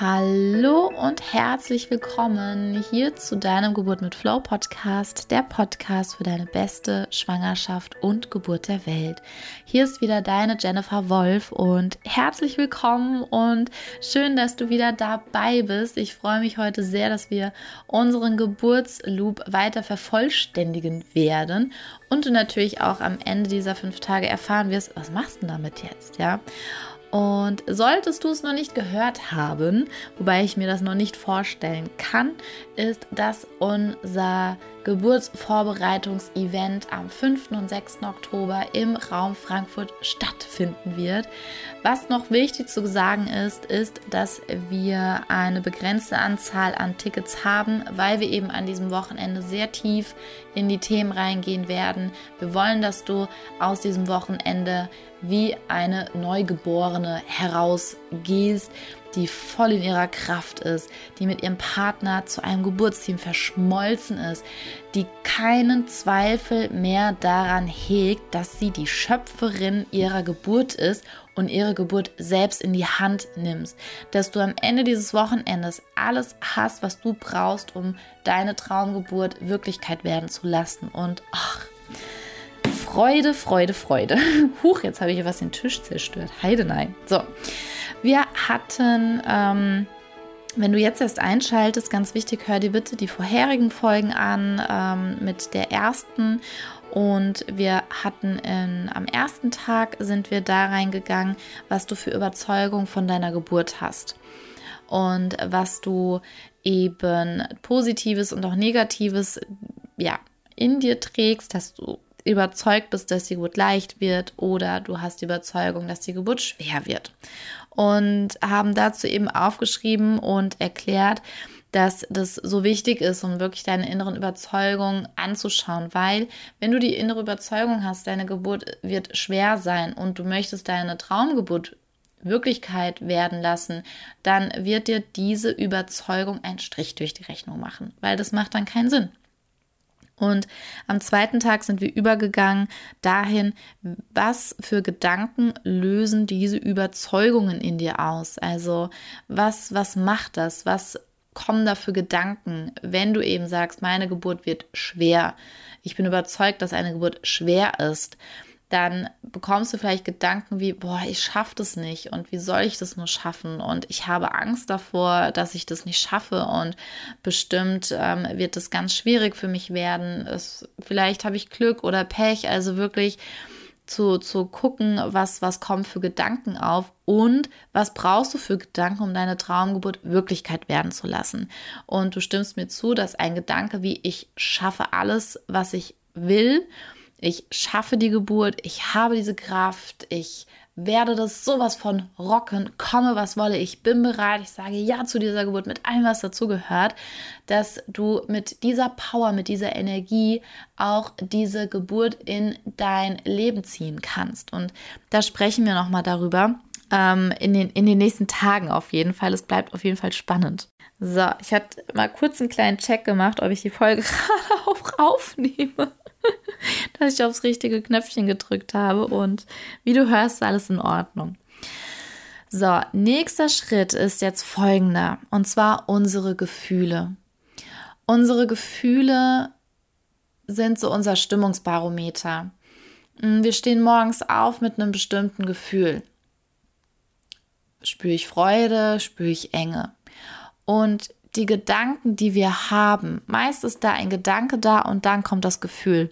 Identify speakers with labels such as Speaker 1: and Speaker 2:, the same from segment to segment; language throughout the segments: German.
Speaker 1: Hallo und herzlich willkommen hier zu deinem Geburt mit Flow Podcast, der Podcast für deine beste Schwangerschaft und Geburt der Welt. Hier ist wieder deine Jennifer Wolf und herzlich willkommen und schön, dass du wieder dabei bist. Ich freue mich heute sehr, dass wir unseren Geburtsloop weiter vervollständigen werden und du natürlich auch am Ende dieser fünf Tage erfahren wirst, was machst du damit jetzt, ja? Und solltest du es noch nicht gehört haben, wobei ich mir das noch nicht vorstellen kann, ist, dass unser Geburtsvorbereitungsevent am 5. und 6. Oktober im Raum Frankfurt stattfinden wird. Was noch wichtig zu sagen ist, ist, dass wir eine begrenzte Anzahl an Tickets haben, weil wir eben an diesem Wochenende sehr tief in die Themen reingehen werden. Wir wollen, dass du aus diesem Wochenende wie eine Neugeborene herausgehst die voll in ihrer Kraft ist, die mit ihrem Partner zu einem Geburtsteam verschmolzen ist, die keinen Zweifel mehr daran hegt, dass sie die Schöpferin ihrer Geburt ist und ihre Geburt selbst in die Hand nimmst, dass du am Ende dieses Wochenendes alles hast, was du brauchst, um deine Traumgeburt Wirklichkeit werden zu lassen und ach, Freude, Freude, Freude. Huch, jetzt habe ich was den Tisch zerstört. Heide nein. So, wir hatten, ähm, wenn du jetzt erst einschaltest, ganz wichtig, hör dir bitte die vorherigen Folgen an ähm, mit der ersten. Und wir hatten in, am ersten Tag sind wir da reingegangen, was du für Überzeugung von deiner Geburt hast. Und was du eben Positives und auch Negatives, ja, in dir trägst, dass du überzeugt bist, dass die Geburt leicht wird oder du hast die Überzeugung, dass die Geburt schwer wird. Und haben dazu eben aufgeschrieben und erklärt, dass das so wichtig ist, um wirklich deine inneren Überzeugungen anzuschauen, weil wenn du die innere Überzeugung hast, deine Geburt wird schwer sein und du möchtest deine Traumgeburt Wirklichkeit werden lassen, dann wird dir diese Überzeugung einen Strich durch die Rechnung machen, weil das macht dann keinen Sinn. Und am zweiten Tag sind wir übergegangen dahin, was für Gedanken lösen diese Überzeugungen in dir aus? Also was, was macht das? Was kommen da für Gedanken, wenn du eben sagst, meine Geburt wird schwer? Ich bin überzeugt, dass eine Geburt schwer ist dann bekommst du vielleicht Gedanken wie, boah, ich schaffe das nicht und wie soll ich das nur schaffen und ich habe Angst davor, dass ich das nicht schaffe und bestimmt ähm, wird das ganz schwierig für mich werden. Es, vielleicht habe ich Glück oder Pech, also wirklich zu, zu gucken, was, was kommt für Gedanken auf und was brauchst du für Gedanken, um deine Traumgeburt Wirklichkeit werden zu lassen. Und du stimmst mir zu, dass ein Gedanke wie ich schaffe alles, was ich will, ich schaffe die Geburt, ich habe diese Kraft, ich werde das sowas von rocken, komme was wolle, ich bin bereit, ich sage ja zu dieser Geburt mit allem, was dazugehört, dass du mit dieser Power, mit dieser Energie auch diese Geburt in dein Leben ziehen kannst. Und da sprechen wir nochmal darüber ähm, in, den, in den nächsten Tagen auf jeden Fall. Es bleibt auf jeden Fall spannend. So, ich hatte mal kurz einen kleinen Check gemacht, ob ich die Folge gerade auch aufnehme. dass ich aufs richtige Knöpfchen gedrückt habe und wie du hörst, alles in Ordnung. So, nächster Schritt ist jetzt folgender und zwar unsere Gefühle. Unsere Gefühle sind so unser Stimmungsbarometer. Mm, wir stehen morgens auf mit einem bestimmten Gefühl. Spüre ich Freude, spüre ich Enge. Und die Gedanken, die wir haben, meist ist da ein Gedanke da und dann kommt das Gefühl.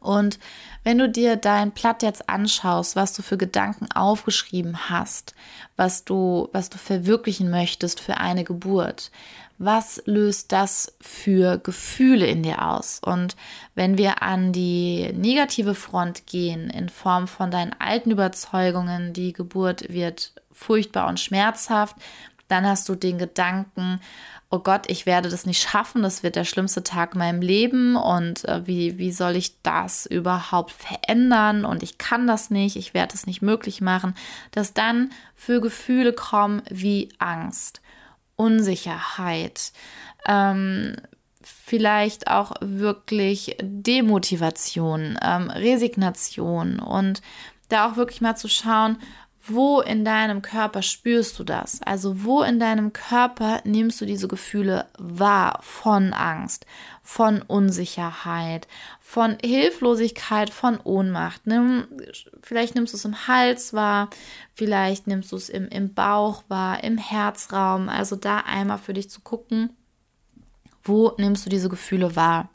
Speaker 1: Und wenn du dir dein Blatt jetzt anschaust, was du für Gedanken aufgeschrieben hast, was du, was du verwirklichen möchtest für eine Geburt, was löst das für Gefühle in dir aus? Und wenn wir an die negative Front gehen, in Form von deinen alten Überzeugungen, die Geburt wird furchtbar und schmerzhaft, dann hast du den Gedanken, oh Gott, ich werde das nicht schaffen, das wird der schlimmste Tag in meinem Leben und äh, wie, wie soll ich das überhaupt verändern und ich kann das nicht, ich werde es nicht möglich machen, dass dann für Gefühle kommen wie Angst, Unsicherheit, ähm, vielleicht auch wirklich Demotivation, ähm, Resignation und da auch wirklich mal zu schauen, wo in deinem Körper spürst du das? Also wo in deinem Körper nimmst du diese Gefühle wahr von Angst, von Unsicherheit, von Hilflosigkeit, von Ohnmacht? Nimm, vielleicht nimmst du es im Hals wahr, vielleicht nimmst du es im, im Bauch wahr, im Herzraum. Also da einmal für dich zu gucken, wo nimmst du diese Gefühle wahr?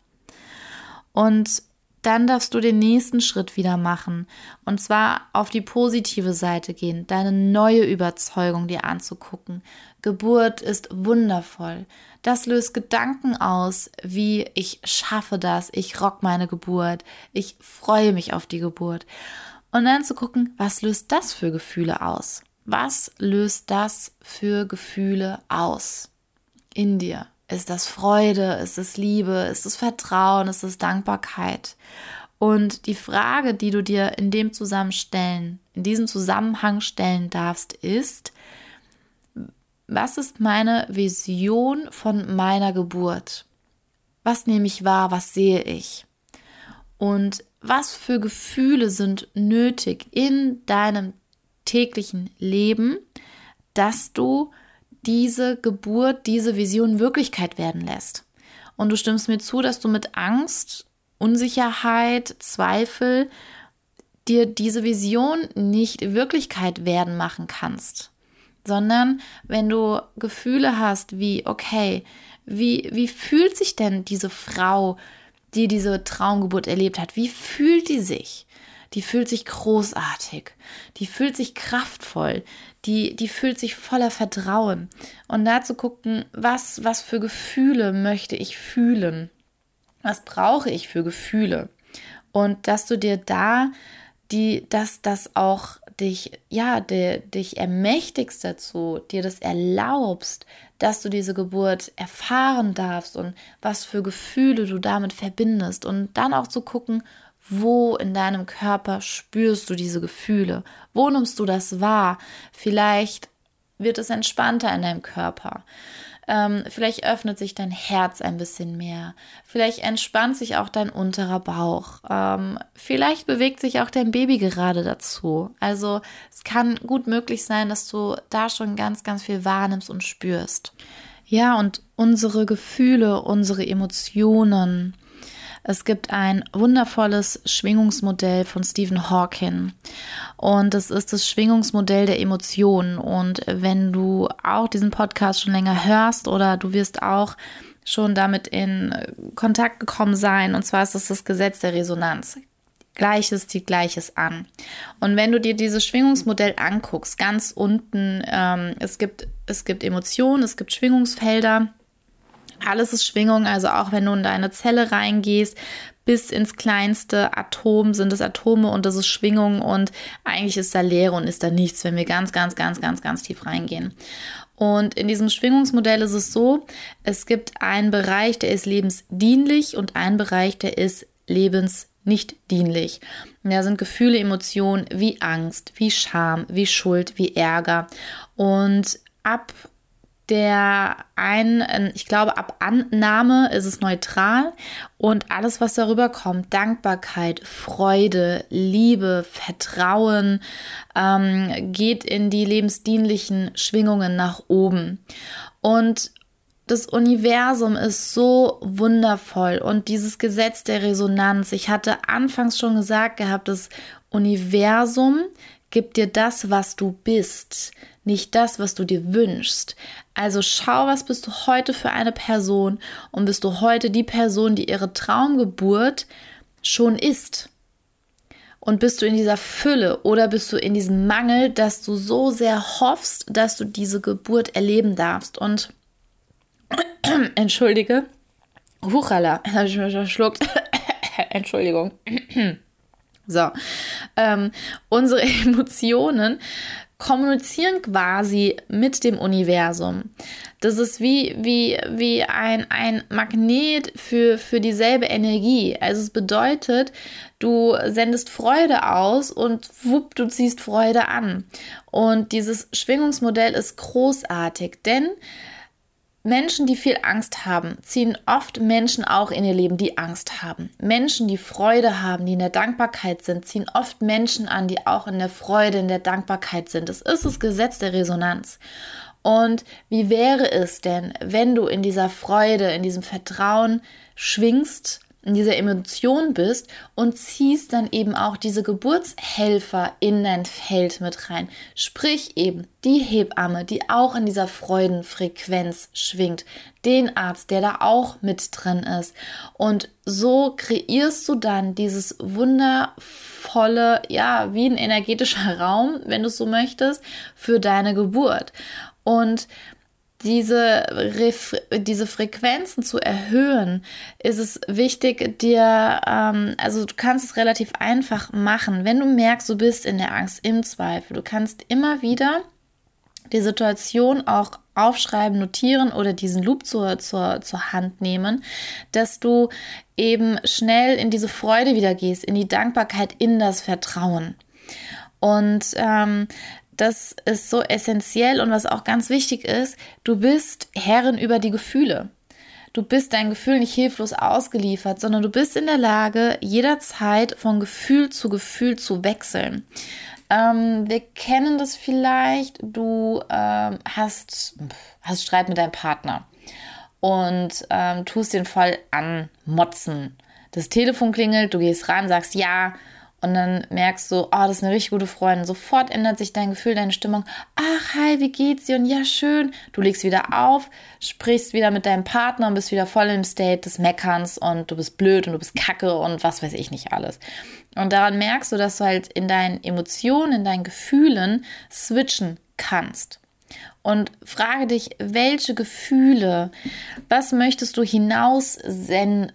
Speaker 1: Und dann darfst du den nächsten Schritt wieder machen. Und zwar auf die positive Seite gehen, deine neue Überzeugung dir anzugucken. Geburt ist wundervoll. Das löst Gedanken aus, wie ich schaffe das, ich rock meine Geburt, ich freue mich auf die Geburt. Und dann zu gucken, was löst das für Gefühle aus? Was löst das für Gefühle aus in dir? Ist das Freude? Ist es Liebe? Ist es Vertrauen? Ist es Dankbarkeit? Und die Frage, die du dir in dem Zusammenstellen, in diesem Zusammenhang stellen darfst, ist, was ist meine Vision von meiner Geburt? Was nehme ich wahr? Was sehe ich? Und was für Gefühle sind nötig in deinem täglichen Leben, dass du diese Geburt, diese Vision Wirklichkeit werden lässt. Und du stimmst mir zu, dass du mit Angst, Unsicherheit, Zweifel dir diese Vision nicht Wirklichkeit werden machen kannst, sondern wenn du Gefühle hast wie, okay, wie, wie fühlt sich denn diese Frau, die diese Traumgeburt erlebt hat, wie fühlt die sich? Die fühlt sich großartig, die fühlt sich kraftvoll, die, die fühlt sich voller Vertrauen. Und da zu gucken, was, was für Gefühle möchte ich fühlen? Was brauche ich für Gefühle? Und dass du dir da die, dass das auch dich, ja, de, dich ermächtigst dazu, dir das erlaubst, dass du diese Geburt erfahren darfst und was für Gefühle du damit verbindest und dann auch zu gucken, wo in deinem Körper spürst du diese Gefühle? Wo nimmst du das wahr? Vielleicht wird es entspannter in deinem Körper. Ähm, vielleicht öffnet sich dein Herz ein bisschen mehr. Vielleicht entspannt sich auch dein unterer Bauch. Ähm, vielleicht bewegt sich auch dein Baby gerade dazu. Also es kann gut möglich sein, dass du da schon ganz, ganz viel wahrnimmst und spürst. Ja, und unsere Gefühle, unsere Emotionen, es gibt ein wundervolles Schwingungsmodell von Stephen Hawking und es ist das Schwingungsmodell der Emotionen. Und wenn du auch diesen Podcast schon länger hörst oder du wirst auch schon damit in Kontakt gekommen sein, und zwar ist es das Gesetz der Resonanz. Gleiches zieht Gleiches an. Und wenn du dir dieses Schwingungsmodell anguckst, ganz unten, ähm, es, gibt, es gibt Emotionen, es gibt Schwingungsfelder alles ist Schwingung, also auch wenn du in deine Zelle reingehst, bis ins kleinste Atom sind es Atome und das ist Schwingung und eigentlich ist da Leere und ist da nichts, wenn wir ganz, ganz, ganz, ganz, ganz tief reingehen. Und in diesem Schwingungsmodell ist es so, es gibt einen Bereich, der ist lebensdienlich und einen Bereich, der ist lebensnicht dienlich. Und da sind Gefühle, Emotionen wie Angst, wie Scham, wie Schuld, wie Ärger. Und ab der ein, ähm, ich glaube, ab Annahme ist es neutral und alles, was darüber kommt, Dankbarkeit, Freude, Liebe, Vertrauen, ähm, geht in die lebensdienlichen Schwingungen nach oben. Und das Universum ist so wundervoll und dieses Gesetz der Resonanz. Ich hatte anfangs schon gesagt gehabt, das Universum gibt dir das, was du bist nicht das, was du dir wünschst. Also schau, was bist du heute für eine Person und bist du heute die Person, die ihre Traumgeburt schon ist. Und bist du in dieser Fülle oder bist du in diesem Mangel, dass du so sehr hoffst, dass du diese Geburt erleben darfst? Und entschuldige, huchala, habe ich mich verschluckt. Entschuldigung. so, ähm, unsere Emotionen kommunizieren quasi mit dem Universum. Das ist wie, wie, wie ein, ein Magnet für, für dieselbe Energie. Also es bedeutet, du sendest Freude aus und wupp, du ziehst Freude an. Und dieses Schwingungsmodell ist großartig, denn Menschen, die viel Angst haben, ziehen oft Menschen auch in ihr Leben, die Angst haben. Menschen, die Freude haben, die in der Dankbarkeit sind, ziehen oft Menschen an, die auch in der Freude, in der Dankbarkeit sind. Das ist das Gesetz der Resonanz. Und wie wäre es denn, wenn du in dieser Freude, in diesem Vertrauen schwingst, in dieser Emotion bist und ziehst dann eben auch diese Geburtshelfer in dein Feld mit rein. Sprich eben die Hebamme, die auch in dieser Freudenfrequenz schwingt, den Arzt, der da auch mit drin ist. Und so kreierst du dann dieses wundervolle, ja, wie ein energetischer Raum, wenn du es so möchtest, für deine Geburt. Und diese, diese Frequenzen zu erhöhen, ist es wichtig, dir, ähm, also du kannst es relativ einfach machen, wenn du merkst, du bist in der Angst, im Zweifel. Du kannst immer wieder die Situation auch aufschreiben, notieren oder diesen Loop zur, zur, zur Hand nehmen, dass du eben schnell in diese Freude wieder gehst, in die Dankbarkeit, in das Vertrauen. Und ähm, das ist so essentiell und was auch ganz wichtig ist, du bist Herrin über die Gefühle. Du bist dein Gefühl nicht hilflos ausgeliefert, sondern du bist in der Lage, jederzeit von Gefühl zu Gefühl zu wechseln. Ähm, wir kennen das vielleicht, du ähm, hast, hast Streit mit deinem Partner und ähm, tust den voll anmotzen. Das Telefon klingelt, du gehst ran, sagst ja, und dann merkst du, oh, das ist eine richtig gute Freundin. Sofort ändert sich dein Gefühl, deine Stimmung. Ach, hi, wie geht's dir? Und ja, schön. Du legst wieder auf, sprichst wieder mit deinem Partner und bist wieder voll im State des Meckerns und du bist blöd und du bist kacke und was weiß ich nicht alles. Und daran merkst du, dass du halt in deinen Emotionen, in deinen Gefühlen switchen kannst und frage dich, welche Gefühle, was möchtest du hinaussenden?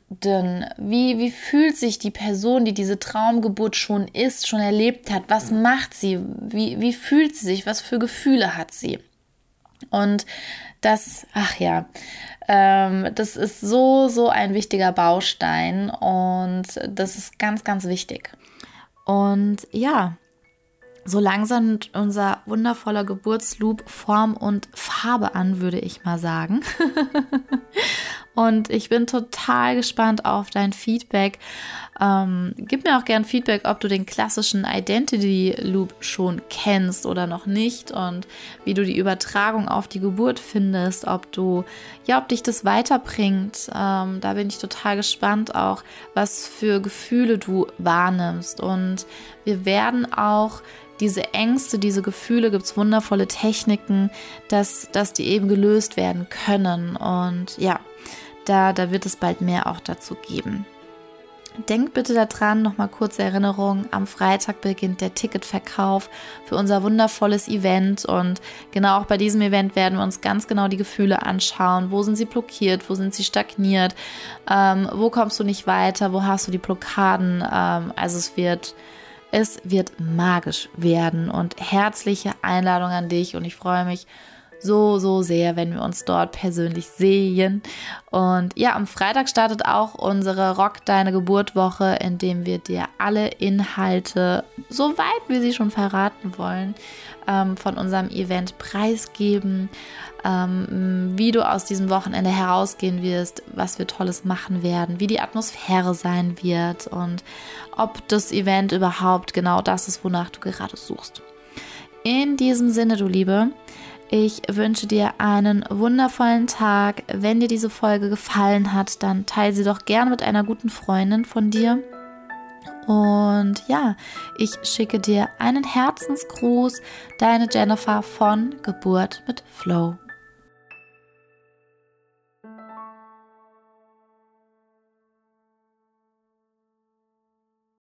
Speaker 1: Wie, wie fühlt sich die Person, die diese Traumgeburt schon ist, schon erlebt hat? Was macht sie? Wie, wie fühlt sie sich? Was für Gefühle hat sie? Und das, ach ja, ähm, das ist so, so ein wichtiger Baustein und das ist ganz, ganz wichtig. Und ja, so langsam unser wundervoller Geburtsloop Form und Farbe an, würde ich mal sagen. und ich bin total gespannt auf dein Feedback. Ähm, gib mir auch gern Feedback, ob du den klassischen Identity Loop schon kennst oder noch nicht und wie du die Übertragung auf die Geburt findest, ob du, ja, ob dich das weiterbringt. Ähm, da bin ich total gespannt auch, was für Gefühle du wahrnimmst. Und wir werden auch diese Ängste, diese Gefühle, gibt es wundervolle Techniken, dass, dass die eben gelöst werden können. Und ja, da, da wird es bald mehr auch dazu geben. Denkt bitte daran, nochmal kurze Erinnerung, am Freitag beginnt der Ticketverkauf für unser wundervolles Event und genau auch bei diesem Event werden wir uns ganz genau die Gefühle anschauen. Wo sind sie blockiert, wo sind sie stagniert, ähm, wo kommst du nicht weiter, wo hast du die Blockaden. Ähm, also es wird es wird magisch werden und herzliche Einladung an dich und ich freue mich so, so sehr, wenn wir uns dort persönlich sehen. Und ja, am Freitag startet auch unsere Rock Deine Geburtwoche, in dem wir dir alle Inhalte, soweit wir sie schon verraten wollen, ähm, von unserem Event preisgeben ähm, wie du aus diesem Wochenende herausgehen wirst, was wir Tolles machen werden, wie die Atmosphäre sein wird und ob das Event überhaupt genau das ist, wonach du gerade suchst. In diesem Sinne, du Liebe, ich wünsche dir einen wundervollen Tag. Wenn dir diese Folge gefallen hat, dann teile sie doch gerne mit einer guten Freundin von dir. Und ja, ich schicke dir einen Herzensgruß, deine Jennifer von Geburt mit Flow.